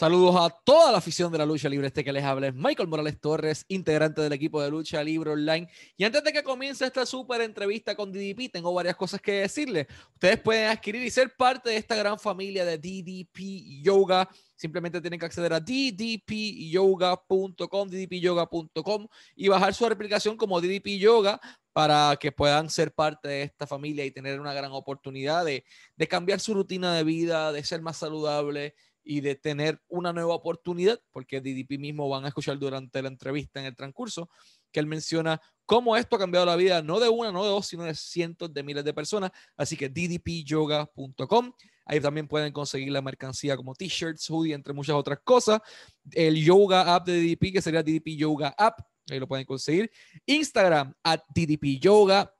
Saludos a toda la afición de la lucha libre. Este que les habla es Michael Morales Torres, integrante del equipo de lucha libre online. Y antes de que comience esta súper entrevista con DDP, tengo varias cosas que decirles. Ustedes pueden adquirir y ser parte de esta gran familia de DDP Yoga. Simplemente tienen que acceder a ddpyoga.com, ddpyoga.com y bajar su aplicación como DDP Yoga para que puedan ser parte de esta familia y tener una gran oportunidad de, de cambiar su rutina de vida, de ser más saludable y de tener una nueva oportunidad, porque DDP mismo van a escuchar durante la entrevista en el transcurso, que él menciona cómo esto ha cambiado la vida, no de una, no de dos, sino de cientos de miles de personas. Así que ddpyoga.com. Ahí también pueden conseguir la mercancía como t-shirts, hoodie, entre muchas otras cosas. El yoga app de DDP, que sería DDP Yoga App, ahí lo pueden conseguir. Instagram, at DDP Yoga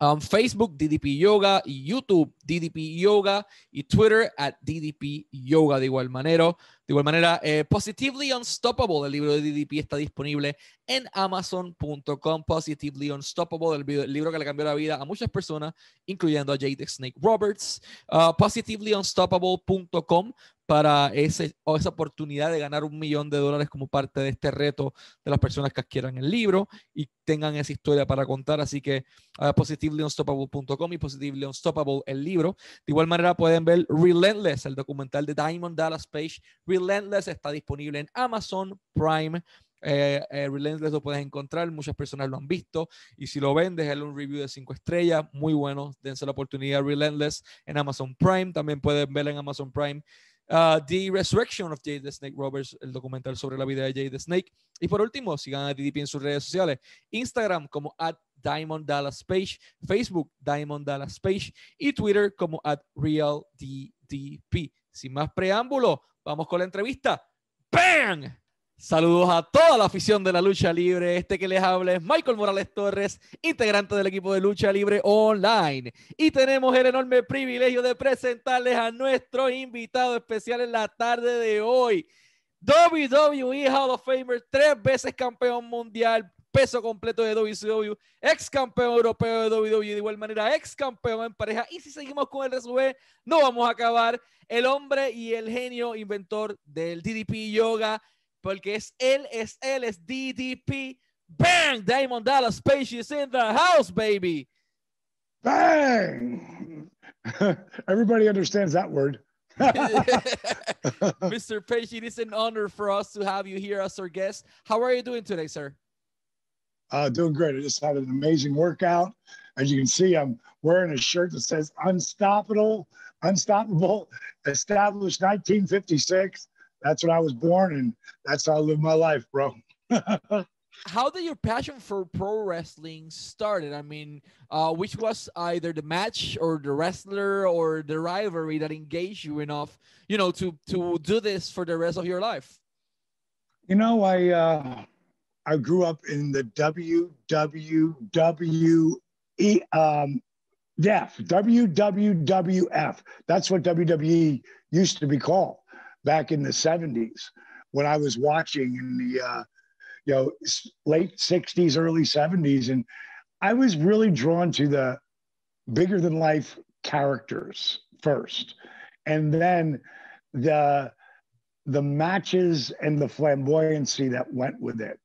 um, Facebook DDP Yoga, YouTube DDP Yoga y Twitter at DDP Yoga de igual manera. De igual manera, eh, Positively Unstoppable, el libro de DDP está disponible en amazon.com. Positively Unstoppable, el, libro que le cambió la vida a muchas personas, incluyendo a Jade Snake Roberts. Uh, positivelyounstoppable.com para esa oportunidad de ganar un millón de dólares como parte de este reto de las personas que adquieran el libro y tengan esa historia para contar. Así que uh, positivelyounstoppable.com y Positively Unstoppable, el libro. De igual manera pueden ver Relentless, el documental de Diamond Dallas Page. Relentless está disponible en Amazon Prime. Eh, eh, Relentless lo puedes encontrar, muchas personas lo han visto y si lo ven, déjale un review de 5 estrellas, muy bueno, dense la oportunidad Relentless en Amazon Prime, también pueden verlo en Amazon Prime Uh, the Resurrection of Jade the Snake Roberts, el documental sobre la vida de Jade the Snake. Y por último, sigan a DDP en sus redes sociales. Instagram como at Diamond Dallas Page, Facebook Diamond Dallas Page y Twitter como at Real DDP. Sin más preámbulo, vamos con la entrevista. ¡Bang! Saludos a toda la afición de la lucha libre. Este que les habla es Michael Morales Torres, integrante del equipo de lucha libre online. Y tenemos el enorme privilegio de presentarles a nuestro invitado especial en la tarde de hoy. WWE Hall of Famer, tres veces campeón mundial, peso completo de WCW, ex campeón europeo de WWE, de igual manera ex campeón en pareja. Y si seguimos con el resumen, no vamos a acabar. El hombre y el genio inventor del DDP Yoga porque es él, es él, es DDP. Bang! Diamond Dallas Page is in the house, baby. Bang! Everybody understands that word. Mr. Page, it is an honor for us to have you here as our guest. How are you doing today, sir? Uh, doing great. I just had an amazing workout. As you can see, I'm wearing a shirt that says Unstoppable, Unstoppable, established 1956 that's when I was born, and that's how I live my life, bro. how did your passion for pro wrestling started? I mean, uh, which was either the match or the wrestler or the rivalry that engaged you enough, you know, to to do this for the rest of your life? You know, I uh, I grew up in the WWWE um, WWWF. That's what WWE used to be called back in the 70s when I was watching in the uh, you know late 60s, early 70s, and I was really drawn to the bigger than life characters first, and then the the matches and the flamboyancy that went with it.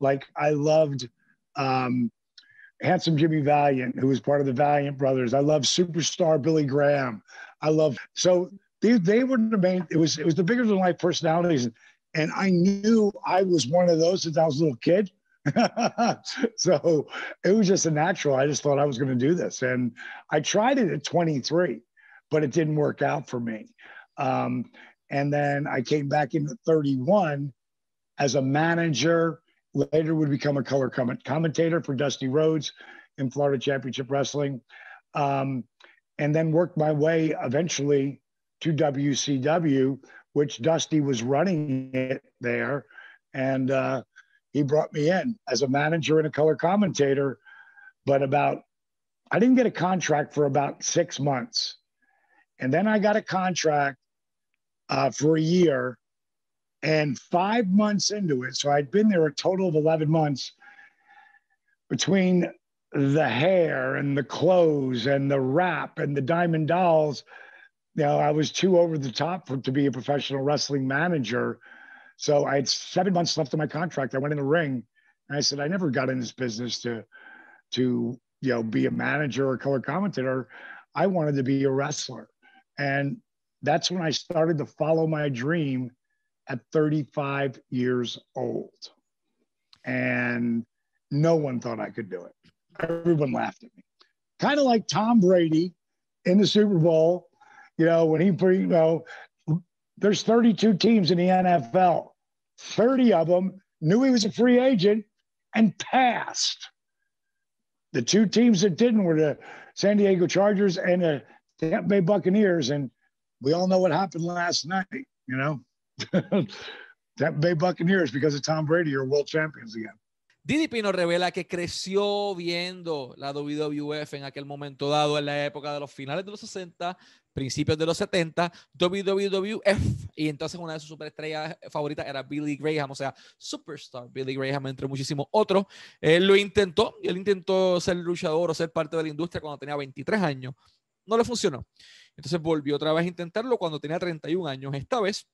Like I loved um, handsome Jimmy Valiant, who was part of the Valiant Brothers. I love superstar Billy Graham. I love so they, they were the main it was it was the bigger than life personalities. And i knew i was one of those since i was a little kid. So it was just a natural. I just thought i was going to do this. And i tried it at 23 but it didn't work out for me. Um, and then i came back into 31 as a manager later would become a color comment, commentator for dusty rhodes in florida championship wrestling. Um, and then worked my way eventually to WCW, which Dusty was running it there. And uh, he brought me in as a manager and a color commentator. But about, I didn't get a contract for about six months. And then I got a contract uh, for a year And five months into it, so I'd been there a total of 11 months between the hair and the clothes and the wrap and the diamond dolls. You know, I was too over the top for, to be a professional wrestling manager. So I had seven months left of my contract. I went in the ring and I said, I never got in this business to, to, you know, be a manager or color commentator. I wanted to be a wrestler. And that's when I started to follow my dream at 35 years old. And no one thought I could do it. Everyone laughed at me. Kind of like Tom Brady in the Super Bowl, you know, when he, you know, there's 32 teams in the NFL. 30 of them knew he was a free agent and passed. The two teams that didn't were the San Diego Chargers and the Tampa Bay Buccaneers. And we all know what happened last night, you know. Tampa Bay Buccaneers, because of Tom Brady, are world champions again. DDP revela que creció viendo la WWF en aquel momento dado, en la época de los finales de los 60, principios de los 70, WWF, y entonces una de sus superestrellas favoritas era Billy Graham, o sea, Superstar Billy Graham, entre muchísimos otros. Él lo intentó, y él intentó ser luchador o ser parte de la industria cuando tenía 23 años. No le funcionó. Entonces volvió otra vez a intentarlo cuando tenía 31 años, esta vez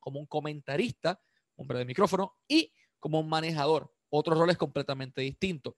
como un comentarista, hombre de micrófono, y como un manejador otros roles completamente distintos.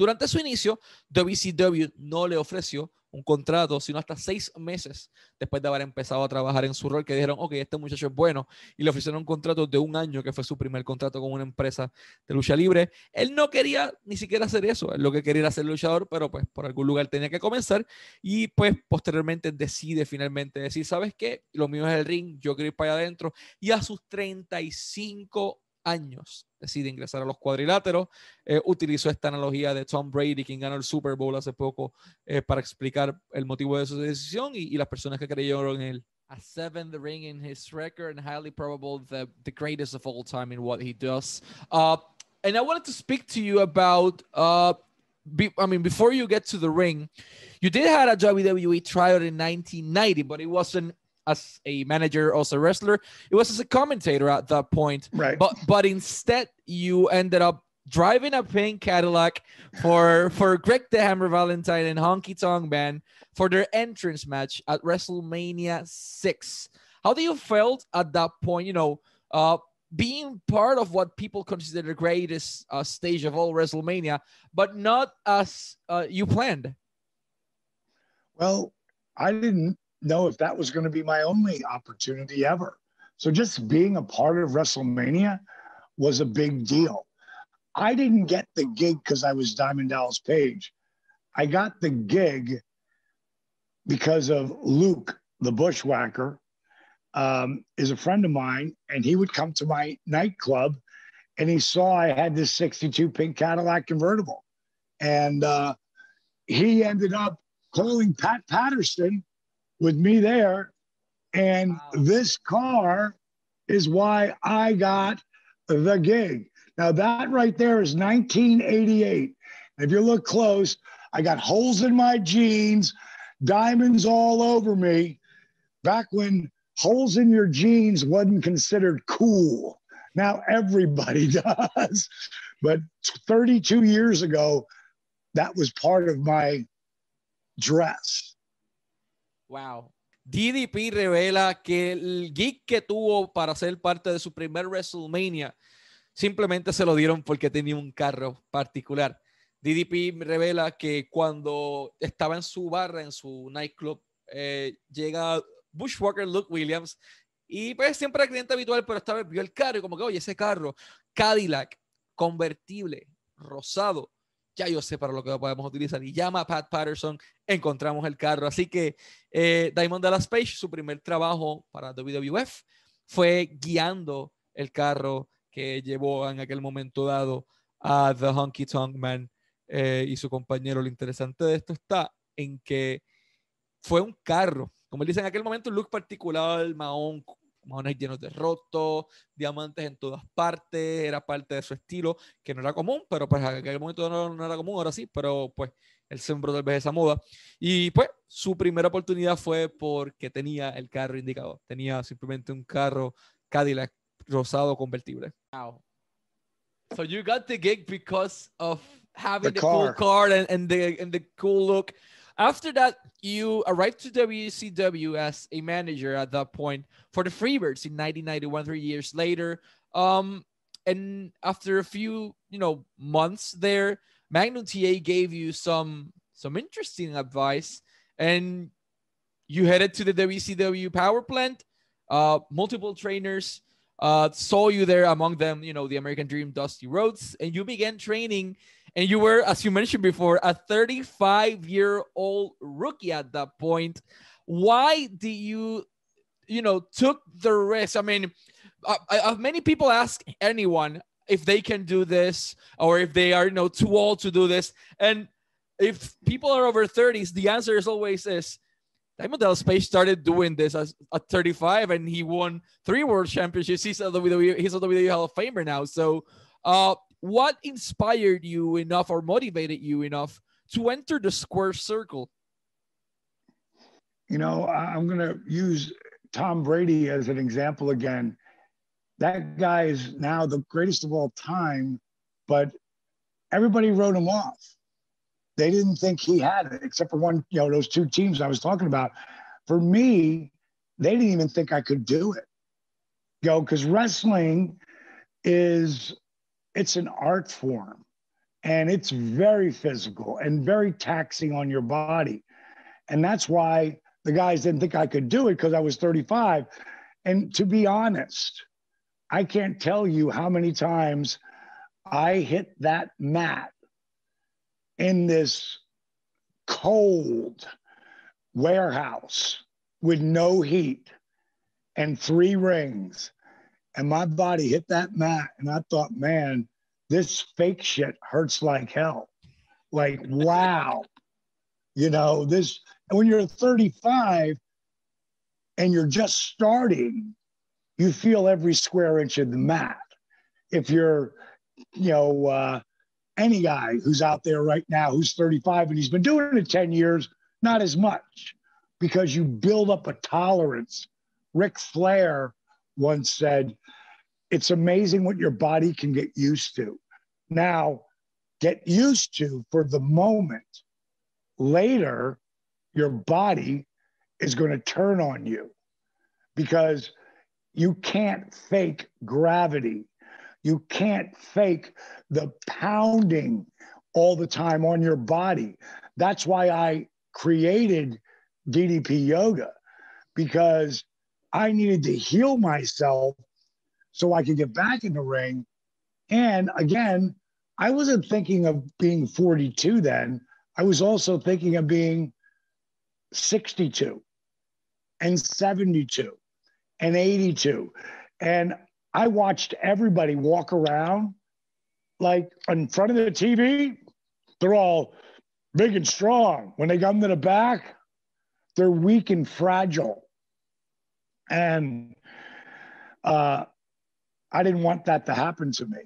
Durante su inicio, WCW no le ofreció un contrato, sino hasta seis meses después de haber empezado a trabajar en su rol, que dijeron, ok, este muchacho es bueno, y le ofrecieron un contrato de un año, que fue su primer contrato con una empresa de lucha libre. Él no quería ni siquiera hacer eso, lo que quería era ser luchador, pero pues por algún lugar tenía que comenzar, y pues posteriormente decide finalmente decir, ¿sabes qué? Lo mío es el ring, yo quiero ir para allá adentro, y a sus 35 años decide ingresar a los cuadriláteros. Eh, utilizó esta analogía de Tom Brady, quien ganó el Super Bowl hace poco, eh, para explicar el motivo de su decisión y, y las personas que creyeron en él. A seventh ring in his record and highly probable the, the greatest of all time in what he does. Uh, and I wanted to speak to you about, uh, be, I mean, before you get to the ring, you did have a WWE tryout in 1990, but it wasn't as a manager also a wrestler. It was as a commentator at that point. Right. But but instead you ended up driving a pink Cadillac for for Greg the Hammer Valentine and Honky Tonk Man for their entrance match at WrestleMania 6. How do you felt at that point, you know, uh being part of what people consider the greatest uh, stage of all WrestleMania, but not as uh, you planned? Well, I didn't know if that was going to be my only opportunity ever. So just being a part of WrestleMania was a big deal. I didn't get the gig because I was Diamond Dallas Page. I got the gig because of Luke, the bushwhacker, um, is a friend of mine, and he would come to my nightclub, and he saw I had this '62 pink Cadillac convertible, and uh, he ended up calling Pat Patterson with me there. And wow. this car is why I got the gig. Now, that right there is 1988. If you look close, I got holes in my jeans, diamonds all over me. Back when holes in your jeans wasn't considered cool. Now everybody does. But 32 years ago, that was part of my dress. Wow. DDP revela que el geek que tuvo para ser parte de su primer WrestleMania simplemente se lo dieron porque tenía un carro particular. DDP revela que cuando estaba en su barra, en su nightclub, eh, llega Bushwalker Luke Williams y pues siempre el cliente habitual, pero esta vez vio el carro y como que, oye, ese carro, Cadillac, convertible, rosado, ya yo sé para lo que podemos utilizar. Y llama Pat Patterson, encontramos el carro. Así que eh, Diamond Dallas Page, su primer trabajo para WWF, fue guiando el carro que llevó en aquel momento dado a The Honky Tonk Man eh, y su compañero. Lo interesante de esto está en que fue un carro, como él dice en aquel momento, un look particular, Mahón maones llenos de rotos, diamantes en todas partes, era parte de su estilo, que no era común, pero pues en aquel momento no, era común, ahora sí, pero pues él sembró tal vez esa moda. Y pues su primera oportunidad fue porque tenía el carro indicado, tenía simplemente un carro Cadillac rosado convertible. Wow. So you got the gig because of having the, The cool car. car and, and the and the cool look. After that, you arrived to WCW as a manager at that point for the Freebirds in 1991, three years later. Um, and after a few, you know, months there, Magnum TA gave you some some interesting advice, and you headed to the WCW power plant. Uh, multiple trainers uh, saw you there, among them, you know, the American Dream, Dusty Rhodes, and you began training. And you were, as you mentioned before, a 35 year old rookie at that point. Why did you, you know, took the risk? I mean, uh, uh, many people ask anyone if they can do this or if they are, you know, too old to do this. And if people are over 30s, the answer is always is Diamond Dallas Page started doing this as at 35 and he won three world championships. He's a WWE, he's a WWE Hall of Famer now. So uh what inspired you enough or motivated you enough to enter the square circle? You know, I'm going to use Tom Brady as an example again. That guy is now the greatest of all time, but everybody wrote him off. They didn't think he had it, except for one, you know, those two teams I was talking about. For me, they didn't even think I could do it. You know, because wrestling is it's an art form and it's very physical and very taxing on your body. And that's why the guys didn't think I could do it because I was 35. And to be honest, I can't tell you how many times I hit that mat in this cold warehouse with no heat and three rings. And my body hit that mat. And I thought, man, this fake shit hurts like hell. Like, wow. You know, this, when you're 35 and you're just starting, you feel every square inch of the mat. If you're, you know, uh, any guy who's out there right now who's 35 and he's been doing it 10 years, not as much because you build up a tolerance. Ric Flair once said, It's amazing what your body can get used to. Now, get used to for the moment. Later, your body is going to turn on you because you can't fake gravity. You can't fake the pounding all the time on your body. That's why I created DDP Yoga because I needed to heal myself so I could get back in the ring. And again, I wasn't thinking of being 42 then. I was also thinking of being 62 and 72 and 82. And I watched everybody walk around like in front of the TV. They're all big and strong. When they come to the back, they're weak and fragile. And uh, I didn't want that to happen to me.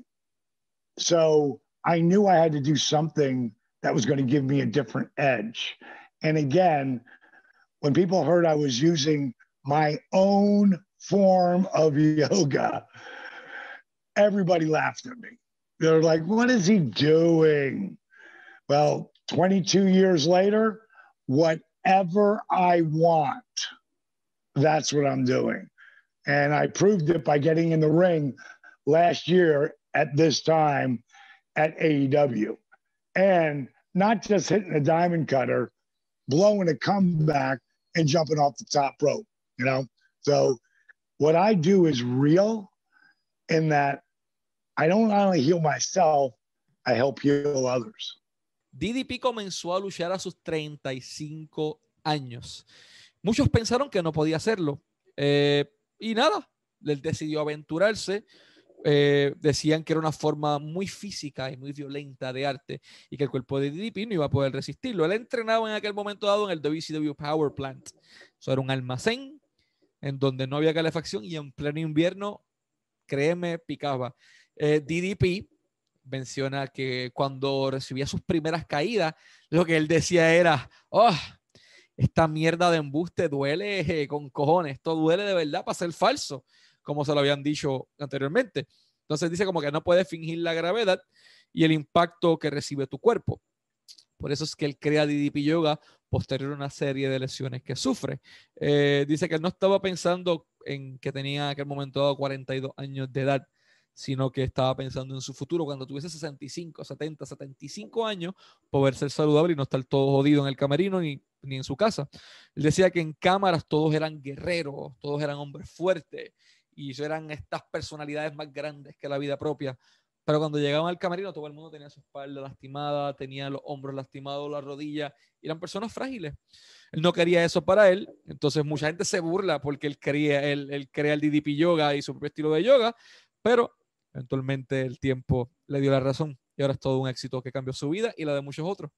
So I knew I had to do something that was going to give me a different edge. And again, when people heard I was using my own form of yoga, everybody laughed at me. They're like, what is he doing? Well, 22 years later, whatever I want, that's what I'm doing. And I proved it by getting in the ring last year at this time at AEW. And not just hitting a diamond cutter, blowing a comeback and jumping off the top rope, you know? So what I do is real in that I don't only heal myself, I help heal others. DDP comenzó a luchar a sus 35 años. Muchos pensaron que no podía hacerlo. Eh, y nada, él decidió aventurarse. Eh, decían que era una forma muy física y muy violenta de arte y que el cuerpo de DDP no iba a poder resistirlo. Él entrenaba en aquel momento dado en el WCW Power Plant. Eso era un almacén en donde no había calefacción y en pleno invierno, créeme, picaba. Eh, DDP menciona que cuando recibía sus primeras caídas, lo que él decía era, oh, esta mierda de embuste duele eh, con cojones, esto duele de verdad para ser falso. como se lo habían dicho anteriormente. Entonces dice como que no puedes fingir la gravedad y el impacto que recibe tu cuerpo. Por eso es que él crea DDP Yoga posterior a una serie de lesiones que sufre. Eh, dice que no estaba pensando en que tenía en aquel momento dado 42 años de edad, sino que estaba pensando en su futuro cuando tuviese 65, 70, 75 años, poder ser saludable y no estar todo jodido en el camerino ni, ni en su casa. Él decía que en cámaras todos eran guerreros, todos eran hombres fuertes y eran estas personalidades más grandes que la vida propia. Pero cuando llegaban al camerino, todo el mundo tenía su espalda lastimada, tenía los hombros lastimados, las rodillas, eran personas frágiles. Él no quería eso para él, entonces mucha gente se burla porque él, quería, él, él crea el DDP yoga y su propio estilo de yoga, pero eventualmente el tiempo le dio la razón y ahora es todo un éxito que cambió su vida y la de muchos otros.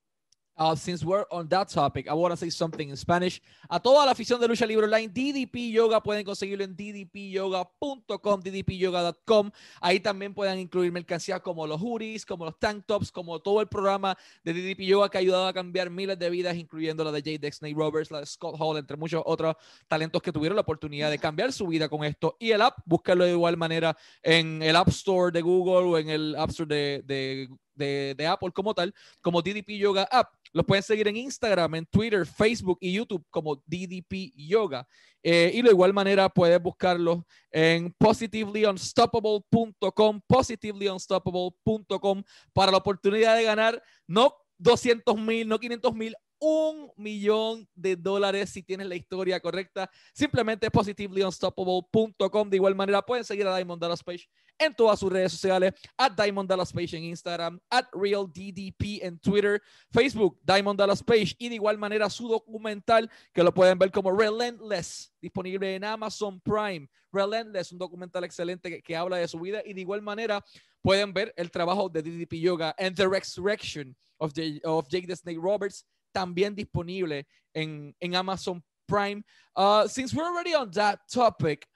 Uh, since we're on that topic, I want to say something in Spanish. A toda la afición de lucha libre online, DDP Yoga pueden conseguirlo en ddpyoga.com, ddpyoga.com. Ahí también pueden incluir mercancía como los hoodies, como los tank tops, como todo el programa de DDP Yoga que ha ayudado a cambiar miles de vidas, incluyendo la de J. Dexney Roberts, la de Scott Hall, entre muchos otros talentos que tuvieron la oportunidad de cambiar su vida con esto. Y el app, búscalo de igual manera en el App Store de Google o en el App Store de, de de, Apple como tal, como DDP Yoga App. Los pueden seguir en Instagram, en Twitter, Facebook y YouTube como DDP Yoga. Eh, y de igual manera puedes buscarlos en positivelyunstoppable.com, positivelyunstoppable.com para la oportunidad de ganar no 200 mil, no 500 mil, un millón de dólares si tienes la historia correcta. Simplemente positivelyunstoppable.com. De igual manera pueden seguir a Diamond Dallas Page en todas sus redes sociales, at Diamond Dallas Page en Instagram, at RealDDP en Twitter, Facebook, Diamond Dallas Page, y de igual manera su documental, que lo pueden ver como Relentless, disponible en Amazon Prime. Relentless, un documental excelente que, habla de su vida, y de igual manera pueden ver el trabajo de DDP Yoga and the Resurrection of, of Jake the Snake Roberts, también disponible en, en Amazon Prime. Uh, since we're already on that topic,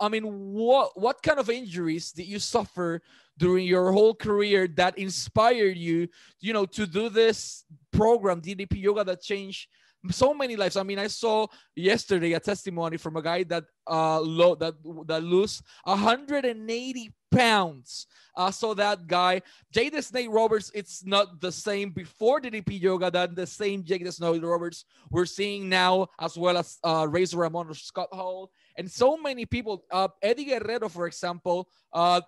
I mean, what what kind of injuries did you suffer during your whole career that inspired you, you know, to do this program, DDP Yoga, that changed so many lives. I mean, I saw yesterday a testimony from a guy that uh lo- that that lose 180 pounds. Uh, so that guy, the Snake Roberts, it's not the same before DDP Yoga than the same the Snake Roberts we're seeing now, as well as uh, Razor Ramon or Scott Hall and so many people. Uh, Eddie Guerrero, for example, uh,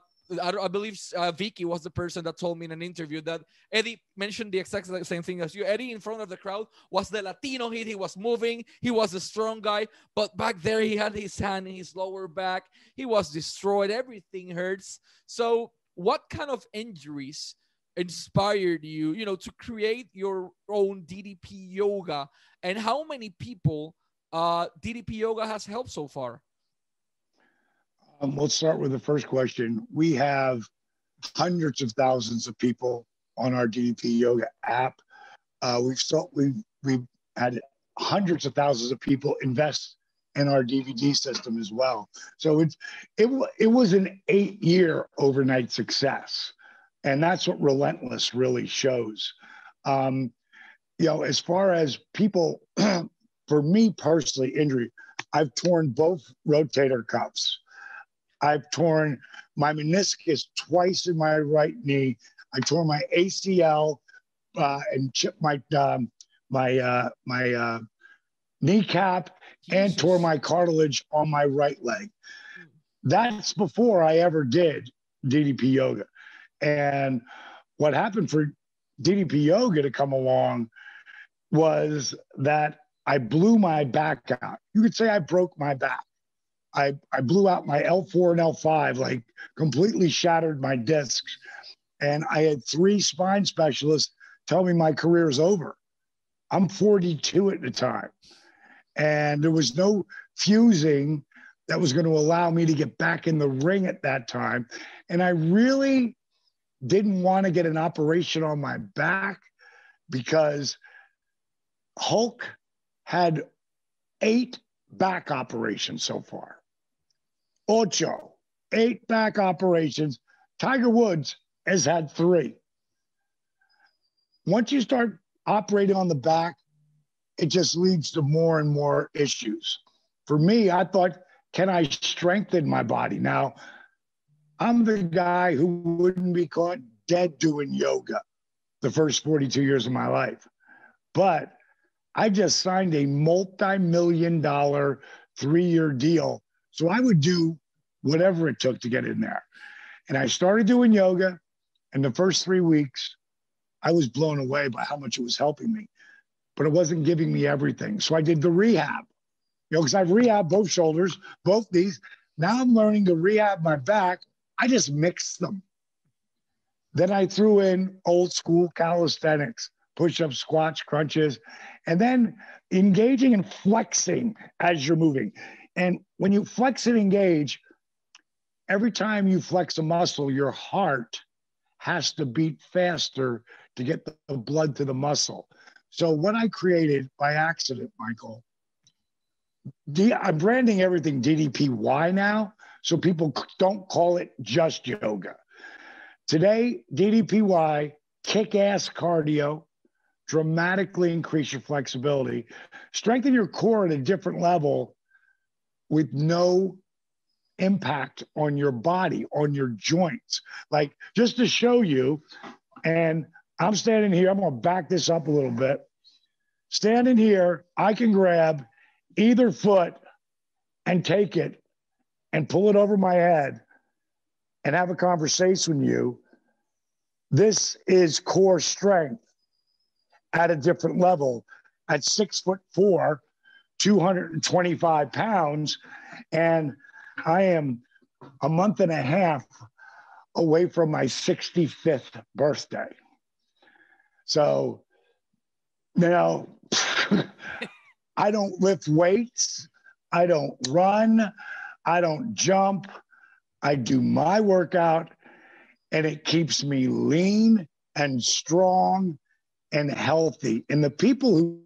I, I, believe uh, Vickie was the person that told me in an interview that Eddie mentioned the exact same thing as you. Eddie, in front of the crowd, was the Latino hit. He was moving. He was a strong guy, but back there, he had his hand in his lower back. He was destroyed. Everything hurts. So, what kind of injuries inspired you, you know, to create your own DDP yoga, and how many people? uh, DDP Yoga has helped so far? Um, let's start with the first question. We have hundreds of thousands of people on our DDP Yoga app. Uh, we've sold, we've we've had hundreds of thousands of people invest in our DVD system as well. So it's it it was an eight year overnight success, and that's what Relentless really shows. Um, you know, as far as people for me personally, injury, I've torn both rotator cuffs. I've torn my meniscus twice in my right knee. I tore my ACL uh, and chipped my um, my uh, my uh, kneecap Jesus. and tore my cartilage on my right leg. That's before I ever did DDP yoga. And what happened for DDP yoga to come along was that I blew my back out. You could say I broke my back. I, I blew out my L4 and L5, like completely shattered my discs. And I had three spine specialists tell me my career is over. I'm 42 at the time. And there was no fusing that was going to allow me to get back in the ring at that time. And I really didn't want to get an operation on my back because Hulk had eight back operations so far. Ocho, eight back operations. Tiger Woods has had three. Once you start operating on the back, it just leads to more and more issues. For me, I thought can I strengthen my body? Now, I'm the guy who wouldn't be caught dead doing yoga the first 42 years of my life. But I just signed a multi million dollar three year deal. So I would do whatever it took to get in there. And I started doing yoga. And the first three weeks, I was blown away by how much it was helping me, but it wasn't giving me everything. So I did the rehab, you know, because I've rehabbed both shoulders, both knees. Now I'm learning to rehab my back. I just mixed them. Then I threw in old school calisthenics, push ups, squats, crunches, and then engaging and flexing as you're moving. And when you flex and engage, every time you flex a muscle, your heart has to beat faster to get the blood to the muscle. So what I created by accident, Michael, D, I'm branding everything DDPY now, so people don't call it just yoga. Today, DDPY, kick ass cardio, dramatically increase your flexibility, strengthen your core at a different level with no impact on your body, on your joints. Like just to show you, and I'm standing here, I'm gonna back this up a little bit. Standing here, I can grab either foot and take it and pull it over my head and have a conversation with you. This is core strength at a different level at six foot four, 225 pounds. And I am a month and a half away from my 65th birthday. So, know, I don't lift weights, I don't run, I don't jump. I do my workout and it keeps me lean and strong and healthy. And the people who,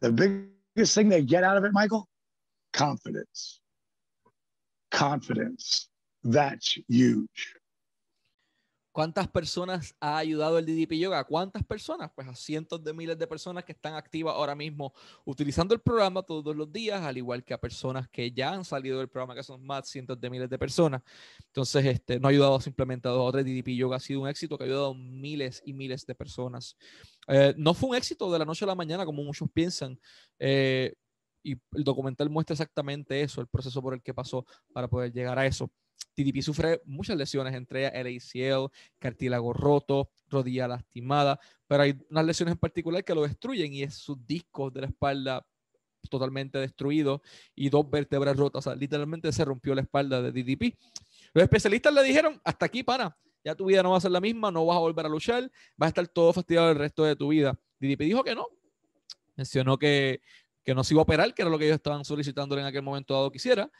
the biggest thing they get out of it, Michael, confidence. Confidence. That's huge. ¿Cuántas personas ha ayudado el DDP Yoga? ¿Cuántas personas? Pues a cientos de miles de personas que están activas ahora mismo utilizando el programa todos los días, al igual que a personas que ya han salido del programa, que son más cientos de miles de personas. Entonces, este, no ha ayudado simplemente a dos tres. DDP Yoga ha sido un éxito que ha ayudado a miles y miles de personas. Eh, no fue un éxito de la noche a la mañana, como muchos piensan. Eh, y el documental muestra exactamente eso, el proceso por el que pasó para poder llegar a eso. TDP sufre muchas lesiones, entre ellas el ACL, cartílago roto, rodilla lastimada, pero hay unas lesiones en particular que lo destruyen y es sus discos de la espalda totalmente destruidos y dos vértebras rotas. Literalmente se rompió la espalda de DDP. Los especialistas le dijeron, hasta aquí, pana, ya tu vida no va a ser la misma, no vas a volver a luchar, vas a estar todo fastidiado el resto de tu vida. DDP dijo que no. Mencionó que, que no se iba a operar, que era lo que ellos estaban solicitando en aquel momento dado que hiciera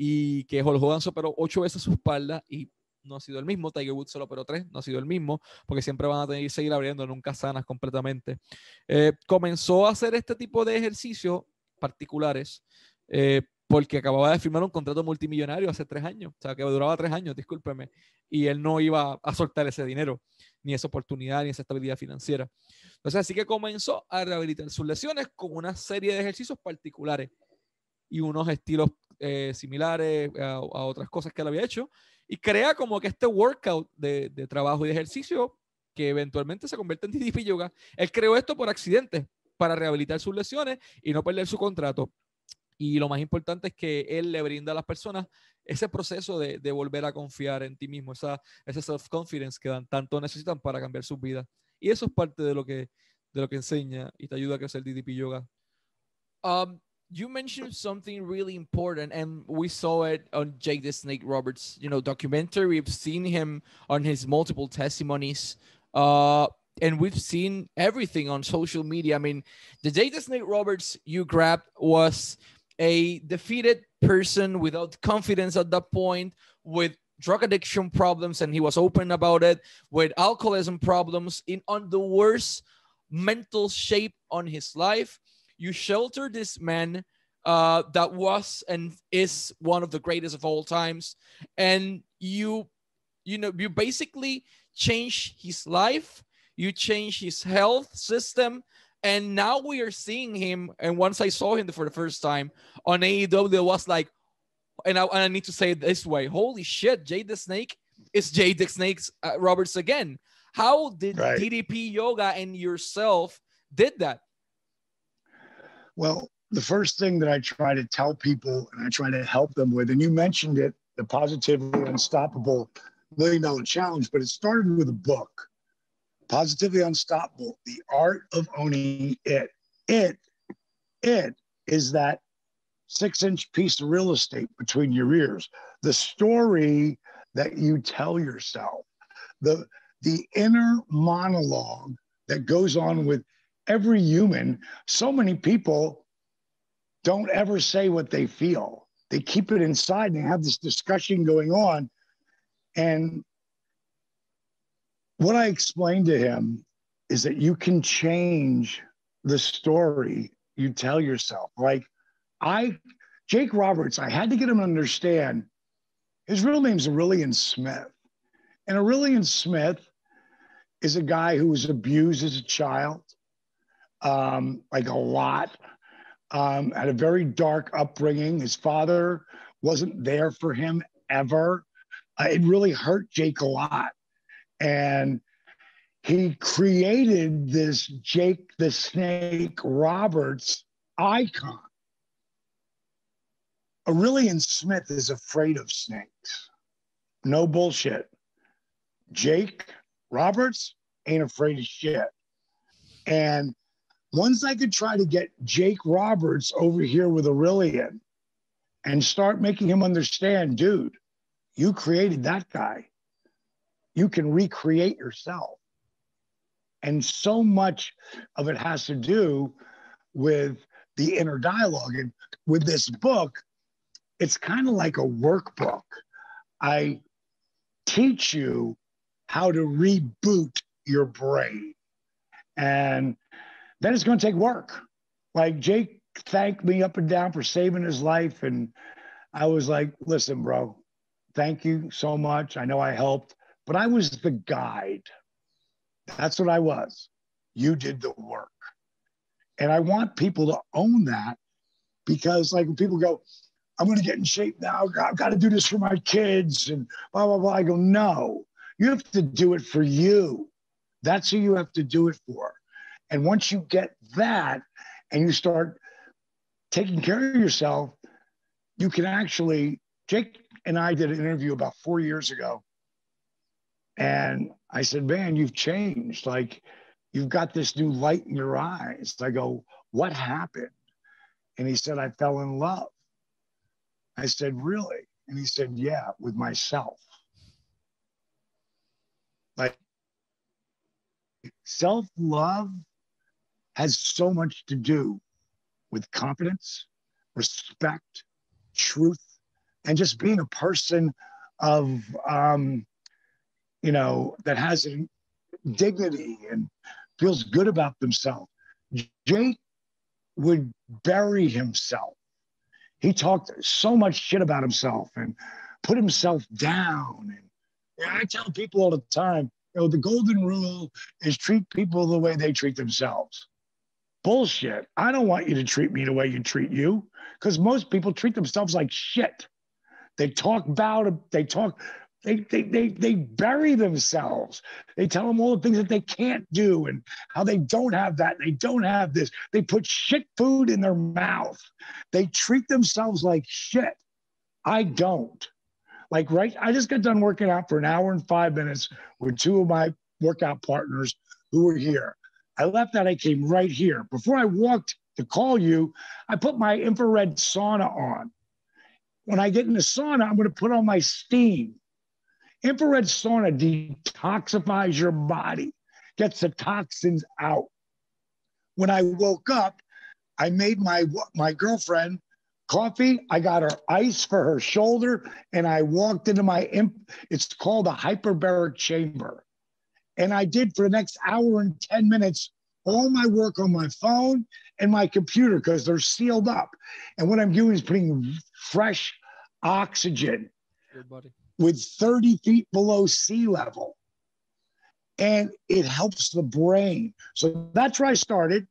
y que Hulk Hogan superó ocho veces su espalda y no ha sido el mismo. Tiger Woods solo operó tres, no ha sido el mismo, porque siempre van a tener que seguir abriendo, nunca sanas completamente. Eh, comenzó a hacer este tipo de ejercicios particulares eh, porque acababa de firmar un contrato multimillonario hace tres años, o sea, que duraba tres años, discúlpeme, y él no iba a soltar ese dinero, ni esa oportunidad, ni esa estabilidad financiera. Entonces, así que comenzó a rehabilitar sus lesiones con una serie de ejercicios particulares y unos estilos eh, similares a, otras cosas que él había hecho y crea como que este workout de, de, trabajo y de ejercicio que eventualmente se convierte en DDP Yoga. Él creó esto por accidente para rehabilitar sus lesiones y no perder su contrato. Y lo más importante es que él le brinda a las personas ese proceso de, de volver a confiar en ti mismo, esa, ese self-confidence que dan, tanto necesitan para cambiar sus vidas. Y eso es parte de lo que, de lo que enseña y te ayuda a crecer DDP Yoga. Um, you mentioned something really important and we saw it on jake the snake roberts you know documentary. We've seen him on his multiple testimonies uh and we've seen everything on social media. I mean the jake the snake roberts you grabbed was a defeated person without confidence at that point with drug addiction problems and he was open about it with alcoholism problems in on the worst mental shape on his life you shelter this man uh, that was and is one of the greatest of all times, and you, you know, you basically change his life, you change his health system, and now we are seeing him. And once I saw him for the first time on AEW, it was like, and I, and I need to say it this way holy shit jake the snake is jake the snake uh, roberts again how did Right. ddp yoga and yourself did that Well, the first thing that I try to tell people and I try to help them with, and you mentioned it, the Positively Unstoppable Million Dollar Challenge, but it started with a book, Positively Unstoppable, The Art of Owning It. It, it is that six inch piece of real estate between your ears, the story that you tell yourself, the, the inner monologue that goes on with every human so many people don't ever say what they feel. They keep it inside and they have this discussion going on. And what I explained to him is that you can change the story you tell yourself. Like I, Jake Roberts, I had to get him to understand his real name's Aurelian Smith. And Aurelian Smith is a guy who was abused as a child um, like a lot. Um, had a very dark upbringing. His father wasn't there for him ever. Uh, it really hurt Jake a lot. And he created this Jake the Snake Roberts icon. Aurelian Smith is afraid of snakes. No bullshit. Jake Roberts ain't afraid of shit. And once I could try to get Jake Roberts over here with Aurelian and start making him understand, dude, you created that guy. You can recreate yourself. And so much of it has to do with the inner dialogue. And with this book, it's kind of like a workbook. I teach you how to reboot your brain. And then it's going to take work. Like Jake thanked me up and down for saving his life. And I was like, listen, bro, thank you so much. I know I helped, but I was the guide. That's what I was. You did the work. And I want people to own that because, like, when people go, I'm going to get in shape now, I've got to do this for my kids and blah, blah, blah. I go, no, you have to do it for you. That's who you have to do it for. And once you get that and you start taking care of yourself, you can actually. Jake and I did an interview about four years ago. And I said, Man, you've changed. Like, you've got this new light in your eyes. I go, What happened? And he said, I fell in love. I said, Really? And he said, Yeah, with myself. Like, self love has so much to do with confidence, respect, truth, and just being a person of, um, you know, that has dignity and feels good about themselves. Jake would bury himself. He talked so much shit about himself and put himself down. And I tell people all the time, you know, the golden rule is treat people the way they treat themselves. Bullshit. I don't want you to treat me the way you treat you because most people treat themselves like shit. They talk about, they talk, they, they, they, they bury themselves. They tell them all the things that they can't do and how they don't have that. They don't have this. They put shit food in their mouth. They treat themselves like shit. I don't. Like, right? I just got done working out for an hour and five minutes with two of my workout partners who were here. I left that. I came right here. Before I walked to call you, I put my infrared sauna on. When I get in the sauna, I'm going to put on my steam. Infrared sauna detoxifies your body, gets the toxins out. When I woke up, I made my my girlfriend coffee. I got her ice for her shoulder, and I walked into my imp. It's called a hyperbaric chamber, and I did for the next hour and ten minutes all my work on my phone and my computer because they're sealed up. And what I'm doing is putting fresh oxygen with 30 feet below sea level. And it helps the brain. So that's where I started.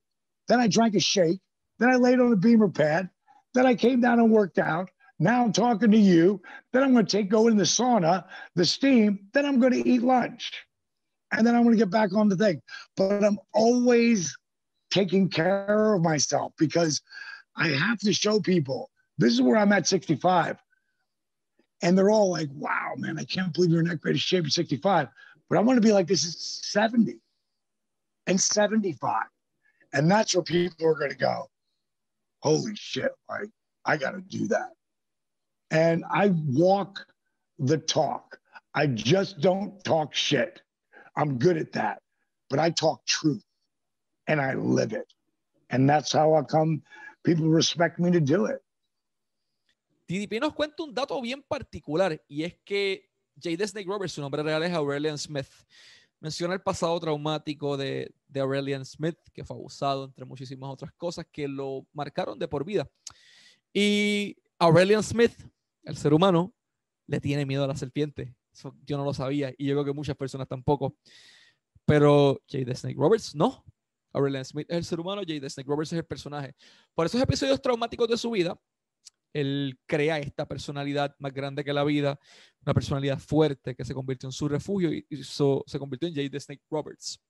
Then I drank a shake. Then I laid on a BEMER pad. Then I came down and worked out. Now I'm talking to you. Then I'm going to take go in the sauna, the steam. Then I'm going to eat lunch, and then I'm going to get back on the thing. But I'm always taking care of myself because I have to show people this is where I'm at 65. And they're all like, wow, man, I can't believe you're in that great shape at 65. But I want to be like this is 70 and 75. And that's where people are going to go, holy shit, like, I got to do that. And I walk the talk. I just don't talk shit. I'm good at that. But I talk truth and I live it. And that's how I come people respect me to do it. DDP nos cuenta un dato bien particular y es que Jade Snake Roberts, su nombre real es Aurelian Smith, menciona el pasado traumático de, de Aurelian Smith, que fue abusado, entre muchísimas otras cosas que lo marcaron de por vida. Y Aurelian Smith, el ser humano, le tiene miedo a la serpiente. Yo no lo sabía y yo creo que muchas personas tampoco. Pero Jade Snake Roberts no. Aurelian Smith es el ser humano, Jade Snake Roberts es el personaje. Por esos episodios traumáticos de su vida, él crea esta personalidad más grande que la vida, una personalidad fuerte que se convirtió en su refugio y, se convirtió en Jade Snake Roberts.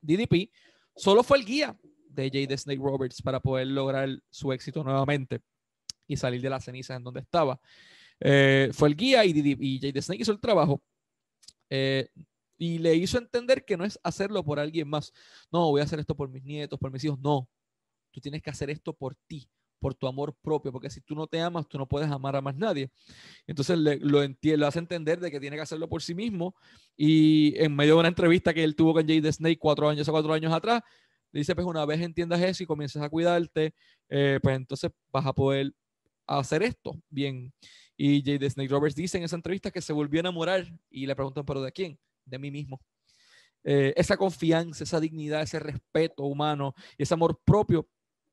DDP solo fue el guía de Jade Snake Roberts para poder lograr su éxito nuevamente y salir de las cenizas en donde estaba. Eh, fue el guía y, y Jade Snake hizo el trabajo. Eh, y le hizo entender que no es hacerlo por alguien más. No, voy a hacer esto por mis nietos, por mis hijos. No, tú tienes que hacer esto por ti, por tu amor propio, porque si tú no te amas, tú no puedes amar a más nadie. Entonces le, lo, lo hace entender de que tiene que hacerlo por sí mismo. Y en medio de una entrevista que él tuvo con Jade Snake cuatro años o cuatro años atrás, le dice, pues una vez entiendas eso y comiences a cuidarte, eh, pues entonces vas a poder hacer esto bien. Y Jade Snake Roberts dice en esa entrevista que se volvió a enamorar y le preguntan, pero ¿de quién? de mí mismo. Eh, esa confianza, esa dignidad, ese respeto humano y ese amor propio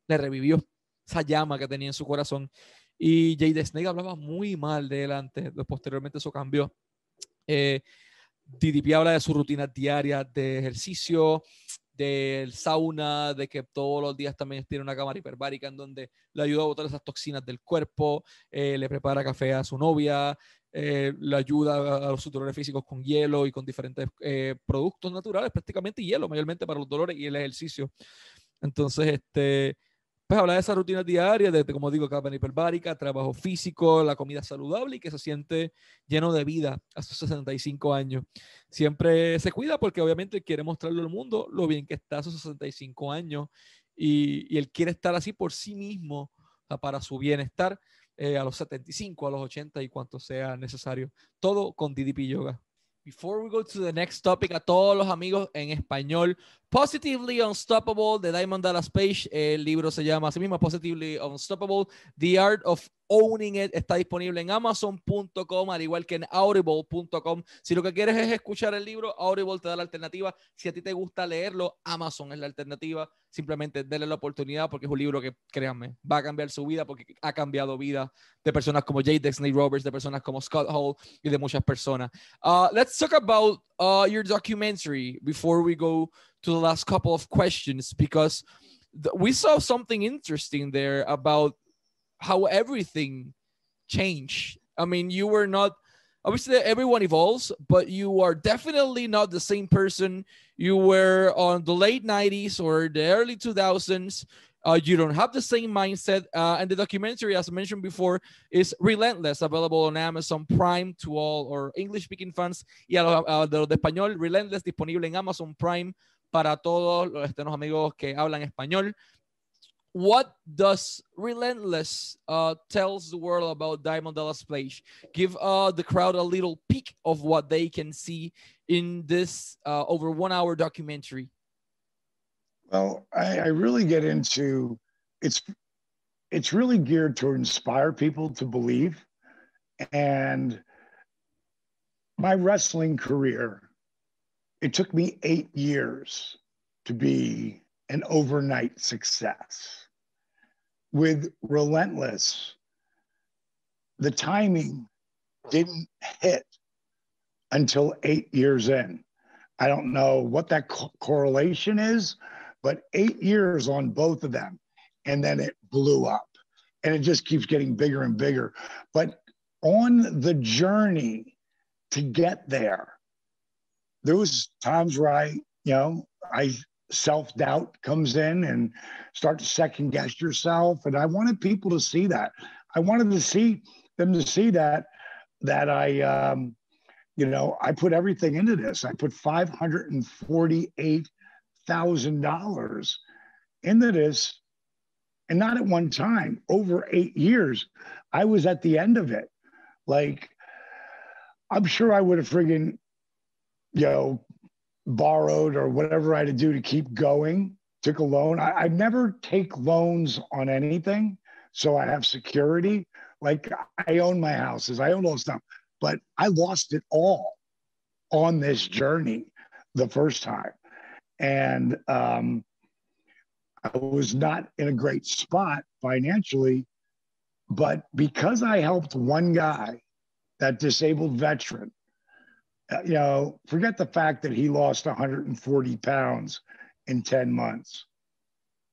le revivió esa llama que tenía en su corazón. Y Jade Snake hablaba muy mal de él posteriormente eso cambió. Eh, DDP habla de su rutina diaria de ejercicio, del sauna, de que todos los días también tiene una cámara hiperbárica en donde le ayuda a botar esas toxinas del cuerpo, eh, le prepara café a su novia, eh, le ayuda a, los dolores físicos con hielo y con diferentes eh, productos naturales, prácticamente hielo, mayormente para los dolores y el ejercicio. Entonces, este, pues habla de esa rutina diaria, de, como digo, capa hiperbárica, trabajo físico, la comida saludable y que se siente lleno de vida a sus 65 años. Siempre se cuida porque obviamente quiere mostrarle al mundo lo bien que está a sus 65 años y, y él quiere estar así por sí mismo, para su bienestar eh, a los 75, a los 80 y cuanto sea necesario. Todo con DDP Yoga. Before we go to the next topic, a todos los amigos en español, Positively Unstoppable de Diamond Dallas Page. El libro se llama así mismo Positively Unstoppable, The Art of Owning It. Está disponible en amazon.com, al igual que en audible.com. Si lo que quieres es escuchar el libro, Audible te da la alternativa. Si a ti te gusta leerlo, Amazon es la alternativa. Simplemente denle la oportunidad porque es un libro que, créanme, va a cambiar su vida porque ha cambiado vida de personas como J. Dexney Roberts, de personas como Scott Hall y de muchas personas. Uh, let's talk about uh, your documentary before we go to the last couple of questions because we saw something interesting there about how everything changed. I mean, you were not obviously everyone evolves, but you are definitely not the same person you were on the late 90s or the early 2000s. Uh, you don't have the same mindset. Uh, and the documentary, as I mentioned before, is Relentless, available on Amazon Prime to all or English speaking fans. Y a los, los de español, Relentless, disponible en Amazon Prime para todos este, los amigos que hablan español. What does Relentless uh, tells the world about Diamond Dallas Page? Give uh, the crowd a little peek of what they can see in this uh, over one hour documentary. Well, I, I really get into it's it's really geared to inspire people to believe. And my wrestling career it took me eight years to be an overnight success. With Relentless, the timing didn't hit until eight years in. I don't know what that co- correlation is, but eight years on both of them. And then it blew up. and it just keeps getting bigger and bigger. But on the journey to get there, there was times where I, you know, I self doubt comes in and start to second guess yourself. And I wanted people to see that. I wanted to see them to see that that I, um, you know, I put everything into this. I put five hundred and forty-eight thousand dollars into this, and not at one time. Over eight years, I was at the end of it. Like, I'm sure I would have friggin', you know, borrowed or whatever I had to do to keep going. Took a loan. I, I never take loans on anything, so I have security. Like I own my houses, I own all stuff, but I lost it all on this journey the first time, and um, I was not in a great spot financially. But because I helped one guy, that disabled veteran, uh, you know, forget the fact that he lost 140 pounds in 10 months.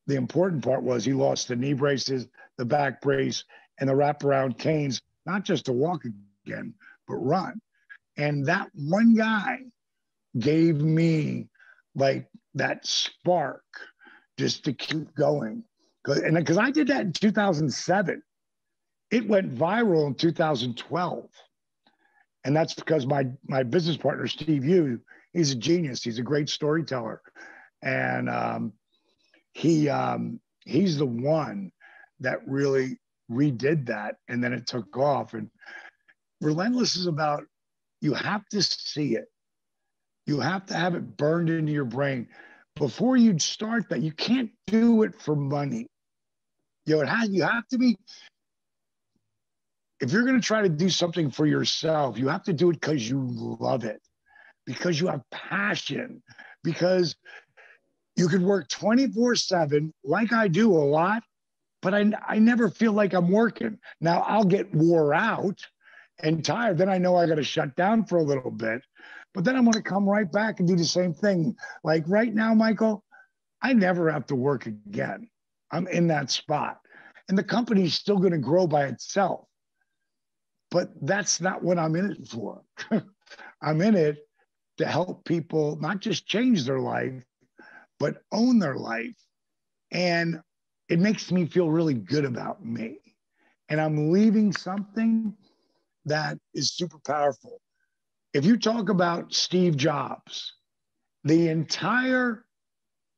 The important part was he lost the knee braces, the back brace, and the wraparound canes, not just to walk again, but run. And that one guy gave me like that spark just to keep going. And because I did that in 2007, it went viral in 2012 and that's because my my business partner Steve Yu, he's a genius. He's a great storyteller, and um, he um, he's the one that really redid that, and then it took off. And relentless is about you have to see it, you have to have it burned into your brain before you start that. You can't do it for money. You know, it has you have to be if you're going to try to do something for yourself, you have to do it because you love it, because you have passion, because you could work 24 7 like I do a lot, but I, I never feel like I'm working. Now I'll get wore out and tired. Then I know I got to shut down for a little bit, but then I'm going to come right back and do the same thing. Like right now, Michael, I never have to work again. I'm in that spot. And the company's still going to grow by itself. But that's not what I'm in it for. I'm in it to help people not just change their life, but own their life. And it makes me feel really good about me. And I'm leaving something that is super powerful. If you talk about Steve Jobs, the entire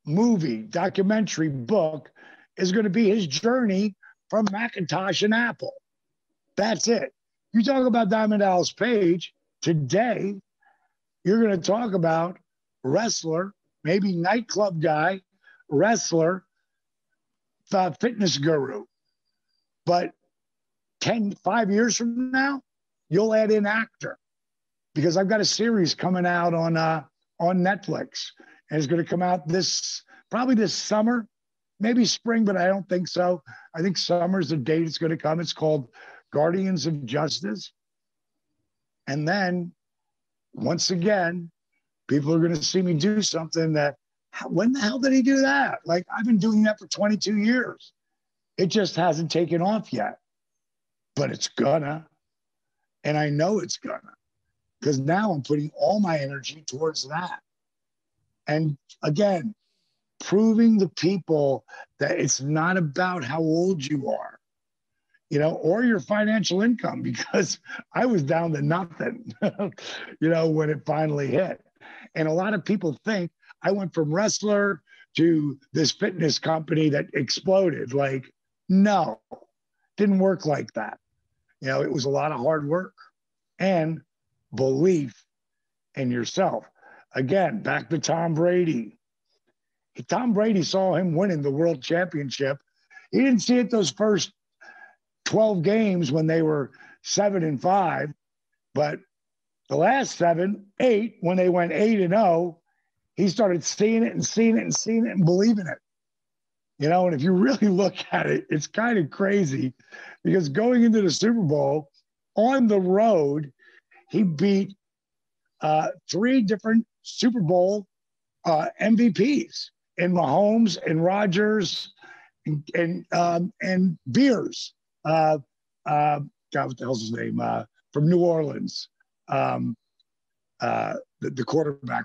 movie, documentary, book is going to be his journey from Macintosh and Apple. That's it. You talk about Diamond Dallas Page today, you're going to talk about wrestler, maybe nightclub guy, wrestler, uh, fitness guru. But 10, five years from now, you'll add in actor because I've got a series coming out on uh, on Netflix and it's going to come out this probably this summer, maybe spring, but I don't think so. I think summer's the date it's going to come. It's called guardians of justice. And then once again, people are going to see me do something that, when the hell did he do that? Like, I've been doing that for 22 years. It just hasn't taken off yet, but it's gonna. And I know it's gonna because now I'm putting all my energy towards that. And again, proving the people that it's not about how old you are you know, or your financial income because I was down to nothing, you know, when it finally hit. And a lot of people think I went from wrestler to this fitness company that exploded. Like, no, didn't work like that. You know, it was a lot of hard work and belief in yourself. Again, back to Tom Brady. Tom Brady saw him winning the world championship. He didn't see it those first 12 games when they were seven and five, but the last seven, eight, when they went eight and oh, he started seeing it and seeing it and seeing it and believing it. You know, and if you really look at it, it's kind of crazy because going into the Super Bowl on the road, he beat uh, three different Super Bowl uh, MVPs in Mahomes and Rodgers and and, um, and Brees, uh, uh, God, what the hell's his name? Uh, from New Orleans, um, uh, the, the quarterback